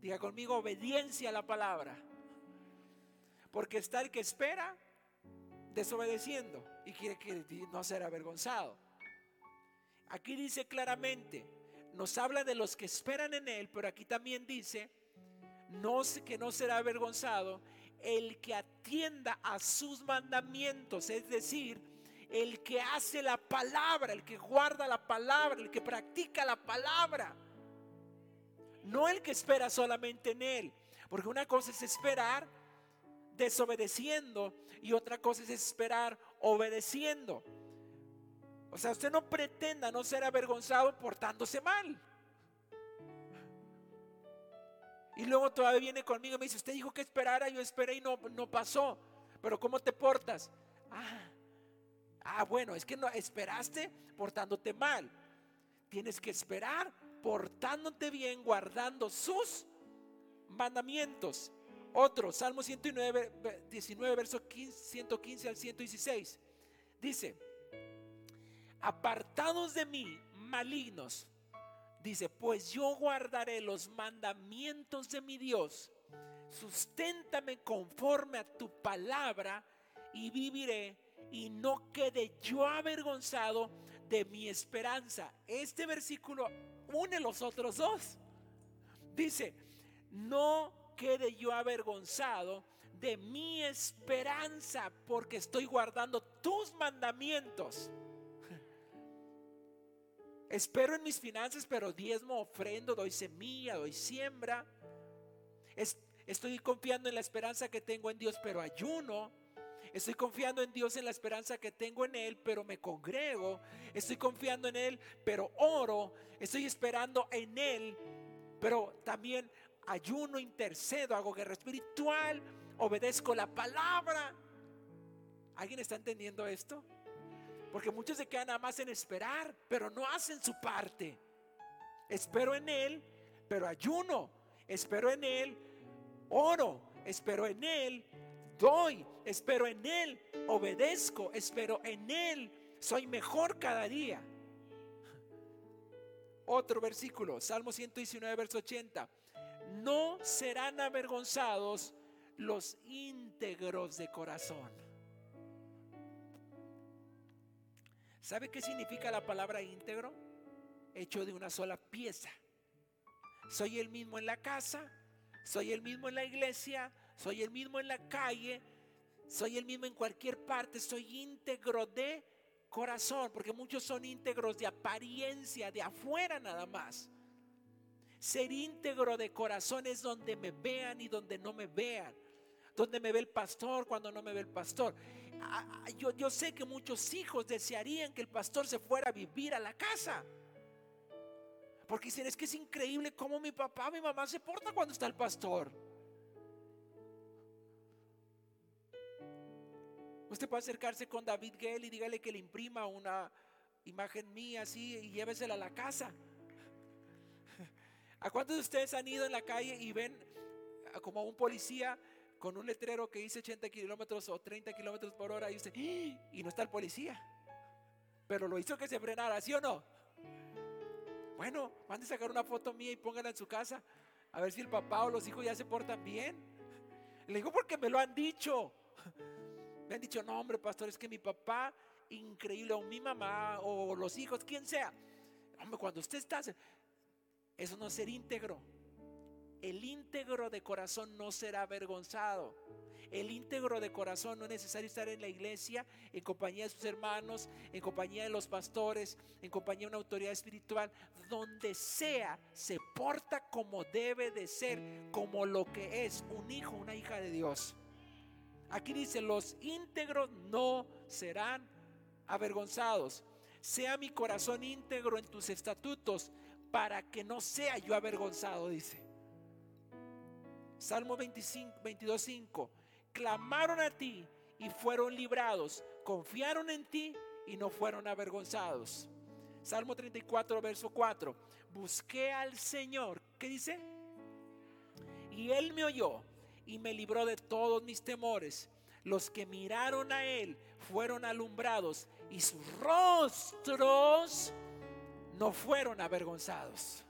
Diga conmigo, obediencia a la palabra. Porque está el que espera desobedeciendo y quiere que no ser avergonzado. Aquí dice claramente, nos habla de los que esperan en Él, pero aquí también dice no, que no será avergonzado el que atienda a sus mandamientos, es decir, el que hace la palabra, el que guarda la palabra, el que practica la palabra. No el que espera solamente en Él. Porque una cosa es esperar desobedeciendo y otra cosa es esperar obedeciendo. O sea, usted no pretenda no ser avergonzado portándose mal. Y luego todavía viene conmigo y me dice, usted dijo que esperara, yo esperé y no, no pasó. Pero ¿cómo te portas? Ah, Ah, bueno, es que no esperaste portándote mal. Tienes que esperar portándote bien, guardando sus mandamientos. Otro, Salmo 109, 19, verso 115 al 116. Dice, apartados de mí, malignos. Dice, pues yo guardaré los mandamientos de mi Dios. Susténtame conforme a tu palabra y viviré y no quede yo avergonzado de mi esperanza. Este versículo une los otros dos. Dice, no quede yo avergonzado de mi esperanza porque estoy guardando tus mandamientos. Espero en mis finanzas, pero diezmo, ofrendo, doy semilla, doy siembra. estoy confiando en la esperanza que tengo en Dios, pero ayuno. Estoy confiando en Dios en la esperanza que tengo en Él, pero me congrego. Estoy confiando en Él, pero oro. Estoy esperando en Él, pero también ayuno, intercedo, hago guerra espiritual, obedezco la palabra. ¿Alguien está entendiendo esto? Porque muchos se quedan nada más en esperar, pero no hacen su parte. Espero en Él, pero ayuno. Espero en Él, oro. Espero en Él, doy, espero en Él, obedezco, espero en Él, soy mejor cada día. Otro versículo, Salmo 119, verso 80. No serán avergonzados los íntegros de corazón. ¿Sabe qué significa la palabra íntegro? Hecho de una sola pieza. Soy el mismo en la casa, soy el mismo en la iglesia, soy el mismo en la calle, soy el mismo en cualquier parte, soy íntegro de corazón, porque muchos son íntegros de apariencia, de afuera nada más. Ser íntegro de corazón es donde me vean y donde no me vean. Donde me ve el pastor cuando no me ve el pastor. Ah, ah, yo, yo sé que muchos hijos desearían que el pastor se fuera a vivir a la casa. Porque dicen, es que es increíble cómo mi papá, mi mamá se porta cuando está el pastor. Usted puede acercarse con David Gale y dígale que le imprima una imagen mía así y llévesela a la casa. ¿A cuántos de ustedes han ido en la calle y ven como un policía con un letrero que dice 80 kilómetros o 30 kilómetros por hora y usted, ¡Ah! y no está el policía? Pero lo hizo que se frenara, ¿sí o no? Bueno, mande a sacar una foto mía y póngala en su casa. A ver si el papá o los hijos ya se portan bien. Le digo porque me lo han dicho. Me han dicho, no, hombre, pastor, es que mi papá, increíble, o mi mamá, o los hijos, quien sea. Hombre, cuando usted está, eso no es ser íntegro. El íntegro de corazón no será avergonzado. El íntegro de corazón no es necesario estar en la iglesia, en compañía de sus hermanos, en compañía de los pastores, en compañía de una autoridad espiritual. Donde sea, se porta como debe de ser, como lo que es un hijo, una hija de Dios. Aquí dice, los íntegros no serán avergonzados. Sea mi corazón íntegro en tus estatutos para que no sea yo avergonzado, dice. Salmo 25, 22, 5. Clamaron a ti y fueron librados. Confiaron en ti y no fueron avergonzados. Salmo 34, verso 4. Busqué al Señor. ¿Qué dice? Y Él me oyó y me libró de todos mis temores. Los que miraron a Él fueron alumbrados y sus rostros no fueron avergonzados.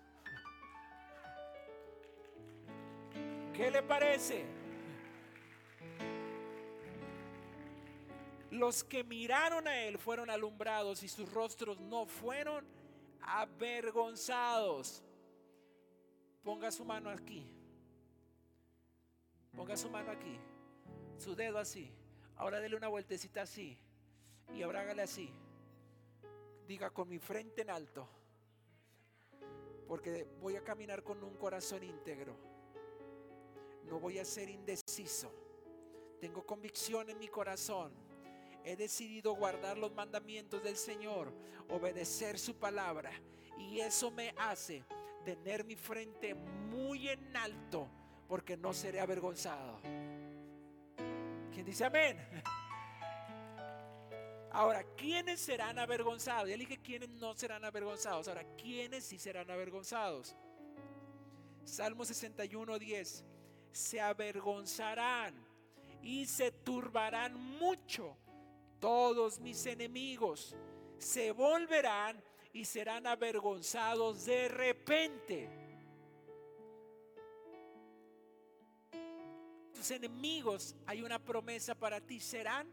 ¿Qué le parece? Los que miraron a él fueron alumbrados y sus rostros no fueron avergonzados. Ponga su mano aquí. Ponga su mano aquí. Su dedo así. Ahora dele una vueltecita así. Y ahora hágale así. Diga con mi frente en alto. Porque voy a caminar con un corazón íntegro no voy a ser indeciso. Tengo convicción en mi corazón. He decidido guardar los mandamientos del Señor, obedecer su palabra. Y eso me hace tener mi frente muy en alto porque no seré avergonzado. ¿Quién dice amén? Ahora, ¿quiénes serán avergonzados? Ya dije quiénes no serán avergonzados. Ahora, ¿quiénes sí serán avergonzados? Salmo 61, 10 se avergonzarán y se turbarán mucho todos mis enemigos. Se volverán y serán avergonzados de repente. Tus enemigos, hay una promesa para ti, serán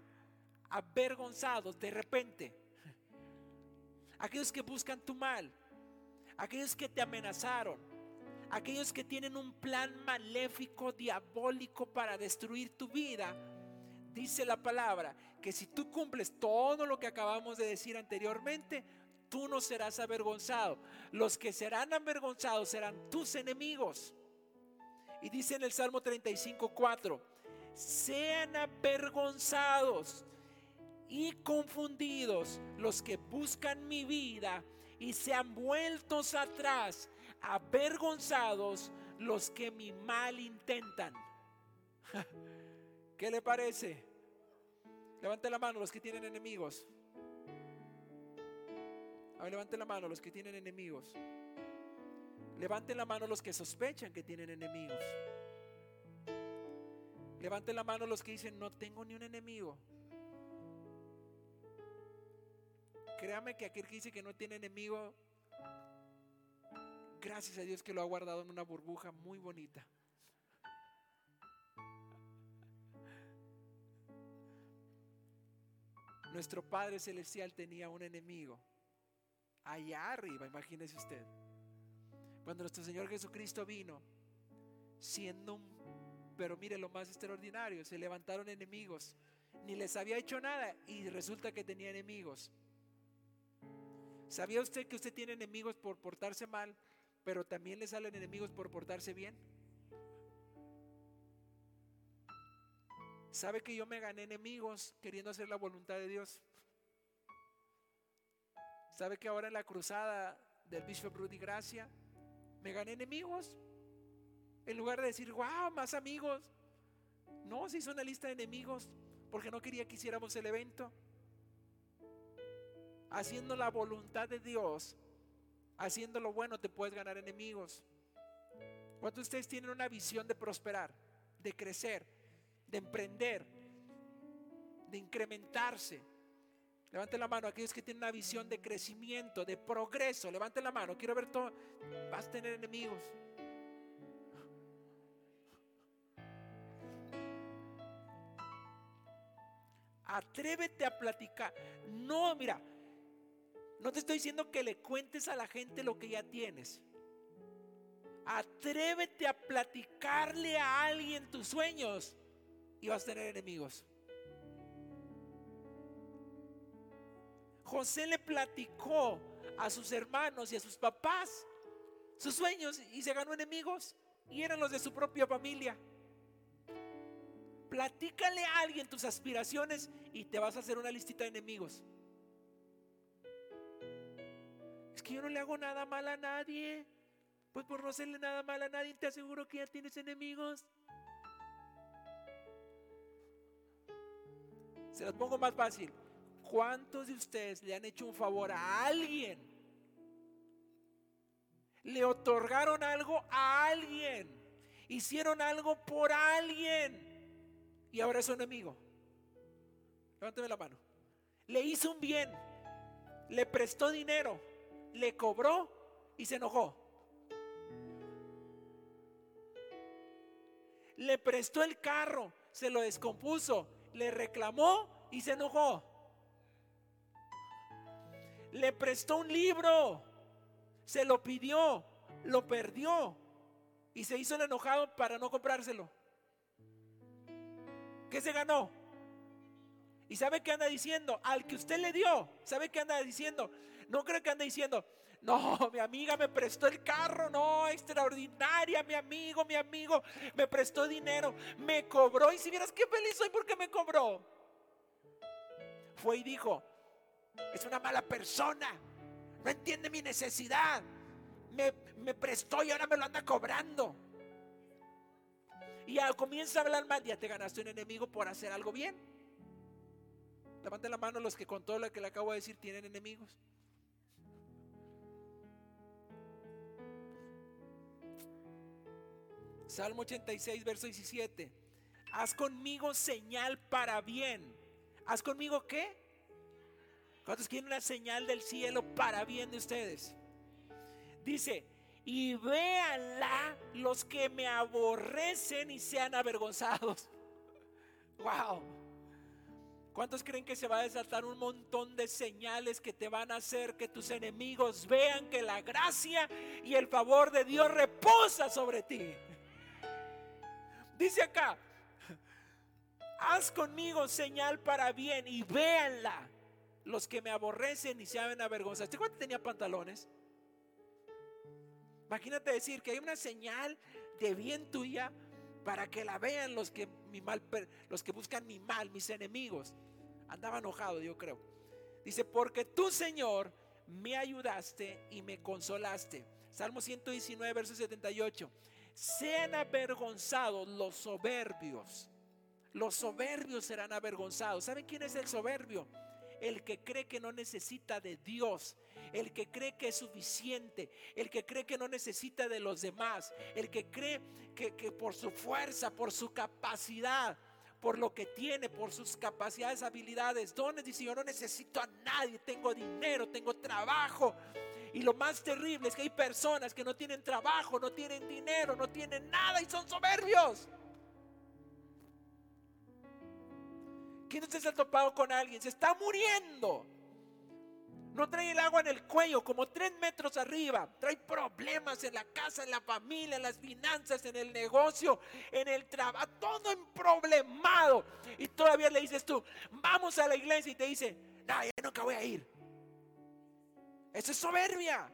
avergonzados de repente. Aquellos que buscan tu mal, aquellos que te amenazaron, aquellos que tienen un plan maléfico, diabólico para destruir tu vida, dice la palabra que si tú cumples todo lo que acabamos de decir anteriormente, tú no serás avergonzado. Los que serán avergonzados serán tus enemigos. Y dice en el Salmo 35, 4, sean avergonzados y confundidos los que buscan mi vida y sean vueltos atrás avergonzados los que mi mal intentan. ¿Qué le parece? Levante la mano los que tienen enemigos. A ver, levante la mano los que tienen enemigos. Levanten la mano los que sospechan que tienen enemigos. Levanten la mano los que dicen, no tengo ni un enemigo. Créame que aquel que dice que no tiene enemigo Gracias a Dios que lo ha guardado en una burbuja muy bonita. Nuestro Padre Celestial tenía un enemigo allá arriba, imagínese usted. Cuando nuestro Señor Jesucristo vino, siendo un, pero mire lo más extraordinario, se levantaron enemigos, ni les había hecho nada y resulta que tenía enemigos. ¿Sabía usted que usted tiene enemigos por portarse mal, pero también le salen enemigos por portarse bien? ¿Sabe que yo me gané enemigos queriendo hacer la voluntad de Dios? ¿Sabe que ahora en la cruzada del Bishop Rudy Gracia me gané enemigos? En lugar de decir, wow, más amigos. No, se hizo una lista de enemigos porque no quería que hiciéramos el evento. Haciendo la voluntad de Dios, haciendo lo bueno, te puedes ganar enemigos. ¿Cuántos de ustedes tienen una visión de prosperar, de crecer? de emprender, de incrementarse. Levanten la mano aquellos que tienen una visión de crecimiento, de progreso. Levanten la mano. Quiero ver todo. Vas a tener enemigos. Atrévete a platicar. No, mira, no te estoy diciendo que le cuentes a la gente lo que ya tienes. Atrévete a platicarle a alguien tus sueños y vas a tener enemigos. José le platicó a sus hermanos y a sus papás sus sueños y se ganó enemigos y eran los de su propia familia. Platícale a alguien tus aspiraciones y te vas a hacer una listita de enemigos. Es que yo no le hago nada mal a nadie. Pues por no hacerle nada mal a nadie, te aseguro que ya tienes enemigos. Se los pongo más fácil. ¿Cuántos de ustedes le han hecho un favor a alguien? Le otorgaron algo a alguien. Hicieron algo por alguien. Y ahora es su enemigo. Levánteme la mano. Le hizo un bien. Le prestó dinero. Le cobró y se enojó. Le prestó el carro. Se lo descompuso le reclamó y se enojó. Le prestó un libro, se lo pidió, lo perdió y se hizo el enojado para no comprárselo. ¿Qué se ganó? ¿Y sabe qué anda diciendo? Al que usted le dio, ¿sabe qué anda diciendo? No creo que anda diciendo, no, mi amiga me prestó el carro, no, extraordinaria, mi amigo, mi amigo, me prestó dinero, me cobró. Y si vieras qué feliz soy porque me cobró. Fue y dijo, es una mala persona, no entiende mi necesidad, me, me prestó y ahora me lo anda cobrando. Y ya comienza a hablar mal, ya te ganaste un enemigo por hacer algo bien. Levanten la mano los que con todo lo que le acabo de decir tienen enemigos. Salmo 86, verso 17. Haz conmigo señal para bien. ¿Haz conmigo qué? ¿Cuántos quieren una señal del cielo para bien de ustedes? Dice, y véanla los que me aborrecen y sean avergonzados. Wow. ¿Cuántos creen que se va a desatar un montón de señales que te van a hacer que tus enemigos vean que la gracia y el favor de Dios reposa sobre ti? Dice acá, haz conmigo señal para bien y véanla los que me aborrecen y se hagan avergonzados. ¿Este cuánto tenía pantalones? Imagínate decir que hay una señal de bien tuya para que la vean los que, mi mal, los que buscan mi mal, mis enemigos. Andaba enojado, yo creo. Dice, porque tú, Señor, me ayudaste y me consolaste. Salmo 119, verso 78. Sean avergonzados los soberbios. Los soberbios serán avergonzados. ¿Saben quién es el soberbio? el que cree que no necesita de Dios, el que cree que es suficiente, el que cree que no necesita de los demás, el que cree que, por su fuerza, por su capacidad, por lo que tiene, por sus capacidades, habilidades, dones, dice yo no necesito a nadie, tengo dinero, tengo trabajo, Y lo más terrible es que hay personas que no tienen trabajo, no tienen dinero, no tienen nada y son soberbios. ¿Quién usted se ha topado con alguien? Se está muriendo. No trae el agua en el cuello, como tres metros arriba. Trae problemas en la casa, en la familia, en las finanzas, en el negocio, en el trabajo. Todo emproblemado. Y todavía le dices tú, vamos a la iglesia y te dice, no, ya nunca voy a ir. Eso es soberbia.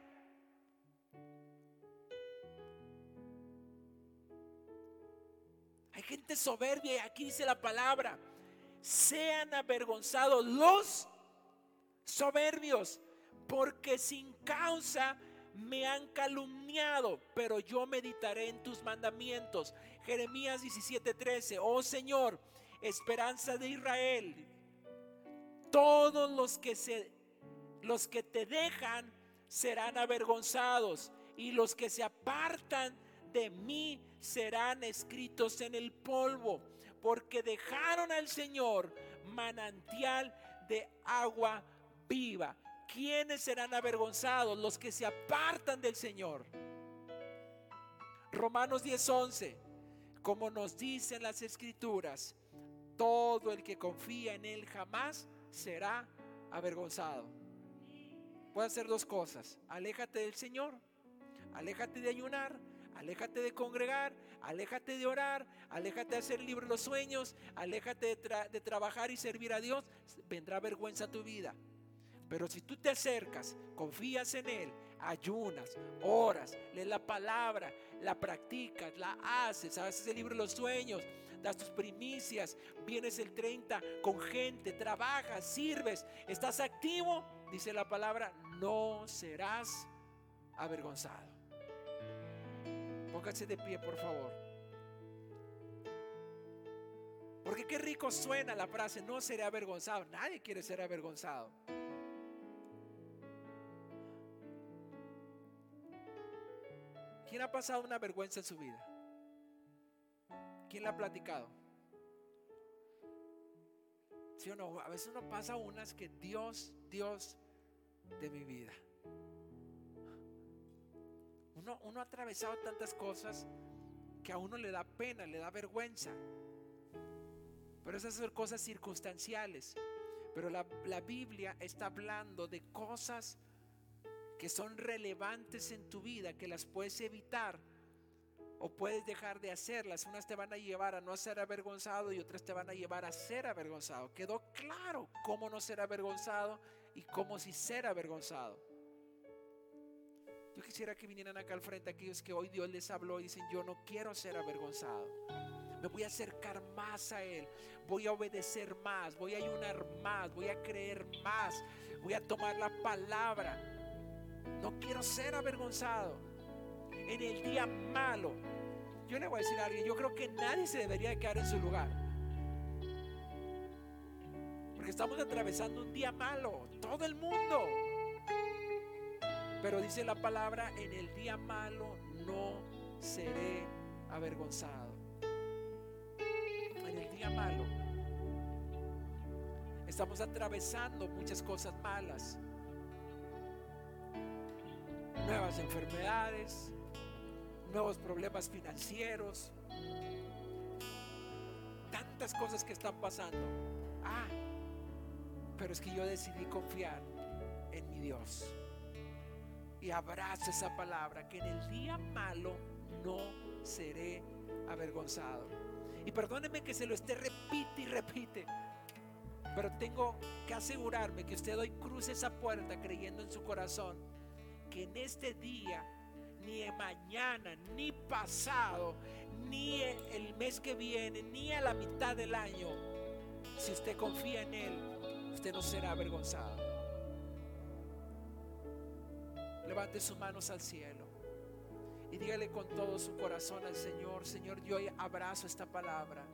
Hay gente soberbia y aquí dice la palabra, sean avergonzados los soberbios, porque sin causa me han calumniado, pero yo meditaré en tus mandamientos. Jeremías 17:13, oh Señor, esperanza de Israel, todos los que se los que te dejan serán avergonzados y los que se apartan de mí serán escritos en el polvo, porque dejaron al Señor manantial de agua viva. ¿Quiénes serán avergonzados? Los que se apartan del Señor. Romanos 10:11, como nos dicen las escrituras, todo el que confía en Él jamás será avergonzado. Puede hacer dos cosas. Aléjate del Señor, aléjate de ayunar, aléjate de congregar, aléjate de orar, aléjate de hacer libre los sueños, aléjate de, de trabajar y servir a Dios. Vendrá vergüenza a tu vida. Pero si tú te acercas, confías en Él, ayunas, oras, lees la palabra, la practicas, la haces, haces el libro de los sueños, das tus primicias, vienes el 30 con gente, trabajas, sirves, estás activo, dice la palabra, no serás avergonzado. Póngase de pie, por favor. Porque qué rico suena la frase, no seré avergonzado. Nadie quiere ser avergonzado. ¿Quién ha pasado una vergüenza en su vida? ¿Quién la ha platicado? ¿Sí o no? A veces uno pasa unas que Dios, Dios de mi vida. Uno, ha atravesado tantas cosas que a uno le da pena, le da vergüenza. Pero esas son cosas circunstanciales. Pero la, la Biblia está hablando de cosas que son relevantes en tu vida, que las puedes evitar o puedes dejar de hacerlas. Unas te van a llevar a no ser avergonzado y otras te van a llevar a ser avergonzado. Quedó claro cómo no ser avergonzado y cómo si ser avergonzado. Yo quisiera que vinieran acá al frente aquellos que hoy Dios les habló y dicen, yo no quiero ser avergonzado. Me voy a acercar más a Él. Voy a obedecer más. Voy a ayunar más. Voy a creer más. Voy a tomar la palabra. No quiero ser avergonzado. En el día malo, yo le voy a decir a alguien, yo creo que nadie se debería quedar en su lugar. Porque estamos atravesando un día malo, todo el mundo. Pero dice la palabra, en el día malo no seré avergonzado. En el día malo. Estamos atravesando muchas cosas malas nuevas enfermedades, nuevos problemas financieros, tantas cosas que están pasando. Ah, pero es que yo decidí confiar en mi Dios. Y abrazo esa palabra, que en el día malo no seré avergonzado. Y perdóneme que se lo esté repite y repite. Pero tengo que asegurarme que usted hoy cruce esa puerta creyendo en su corazón que en este día, ni mañana, ni pasado, ni el mes que viene, ni a la mitad del año, si usted confía en Él, usted no será avergonzado. Levante sus manos al cielo y dígale con todo su corazón al Señor, Señor, yo abrazo esta palabra.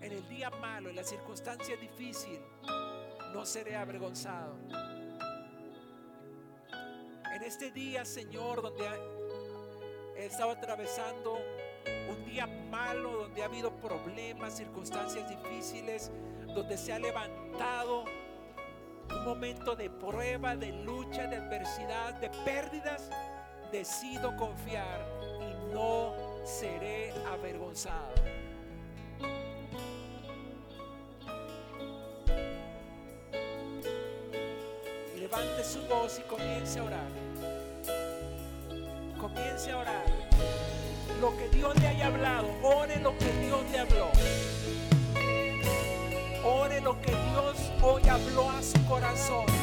En el día malo, en la circunstancia difícil, no seré avergonzado en este día, Señor, donde he atravesando un día malo, donde ha habido problemas, circunstancias difíciles, donde se ha levantado un momento de prueba, de lucha, de adversidad, de pérdidas, decido confiar y no seré avergonzado. Levante su voz y comience a orar. Comience a orar. Lo que Dios le haya hablado, ore lo que Dios le habló. Ore lo que Dios hoy habló a su corazón.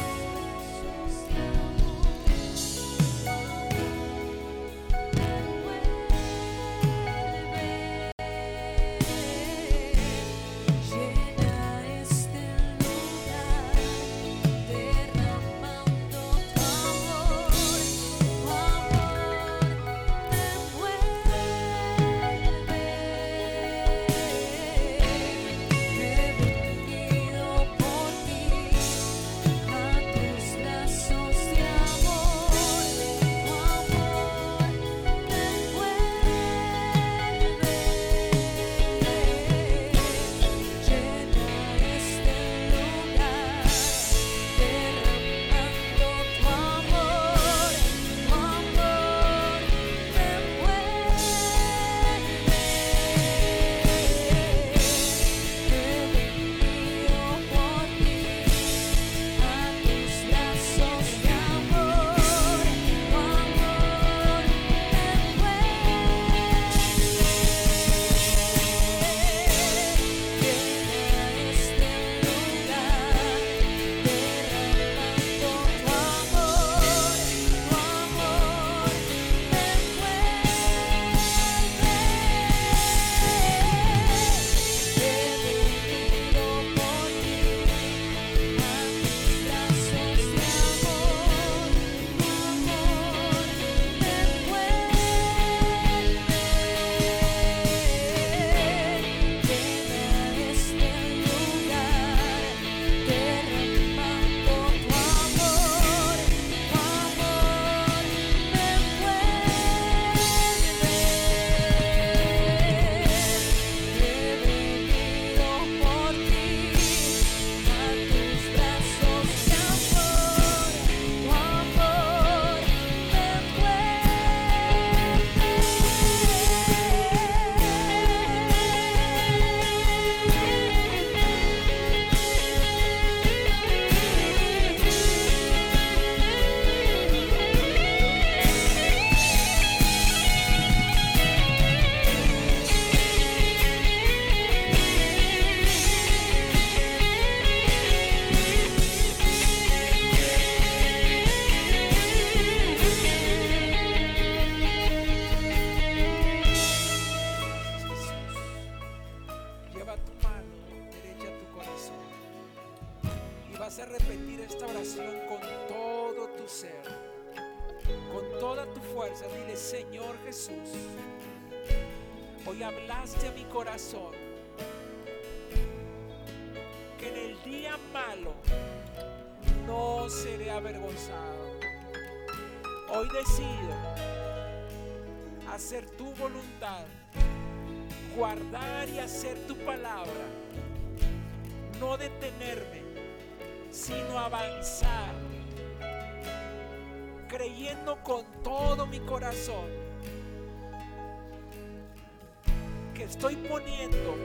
Que estoy poniendo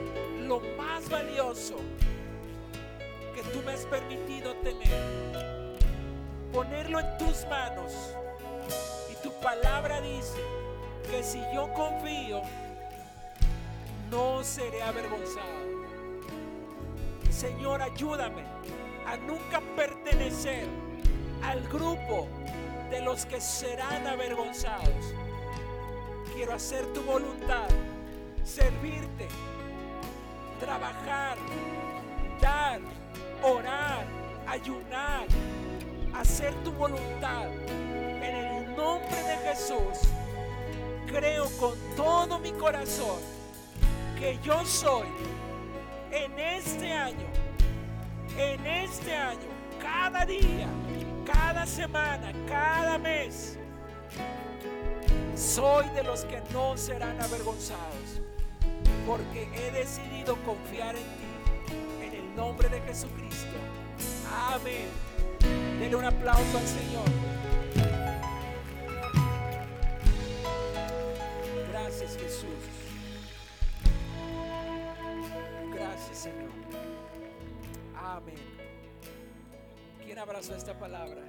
lo más valioso que tú me has permitido tener, ponerlo en tus manos. Y tu palabra dice que si yo confío, no seré avergonzado. Señor, ayúdame a nunca pertenecer al grupo de los que serán avergonzados. Quiero hacer tu voluntad, servirte, trabajar, dar, orar, ayunar, hacer tu voluntad. En el nombre de Jesús, creo con todo mi corazón que yo soy en este año, en este año, cada día, cada semana, cada mes. Soy de los que no serán avergonzados, porque he decidido confiar en ti, en el nombre de Jesucristo. Amén. Dele un aplauso al Señor. Gracias Jesús. Amén. ¿Quién abrazó esta palabra?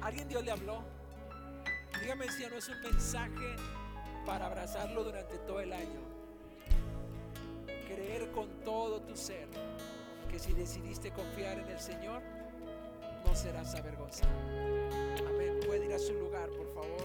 ¿Alguien Dios le habló? Dígame si no es un mensaje para abrazarlo durante todo el año. Creer con todo tu ser que si decidiste confiar en el Señor, no serás avergonzado. Amén. Puede ir a su lugar, por favor.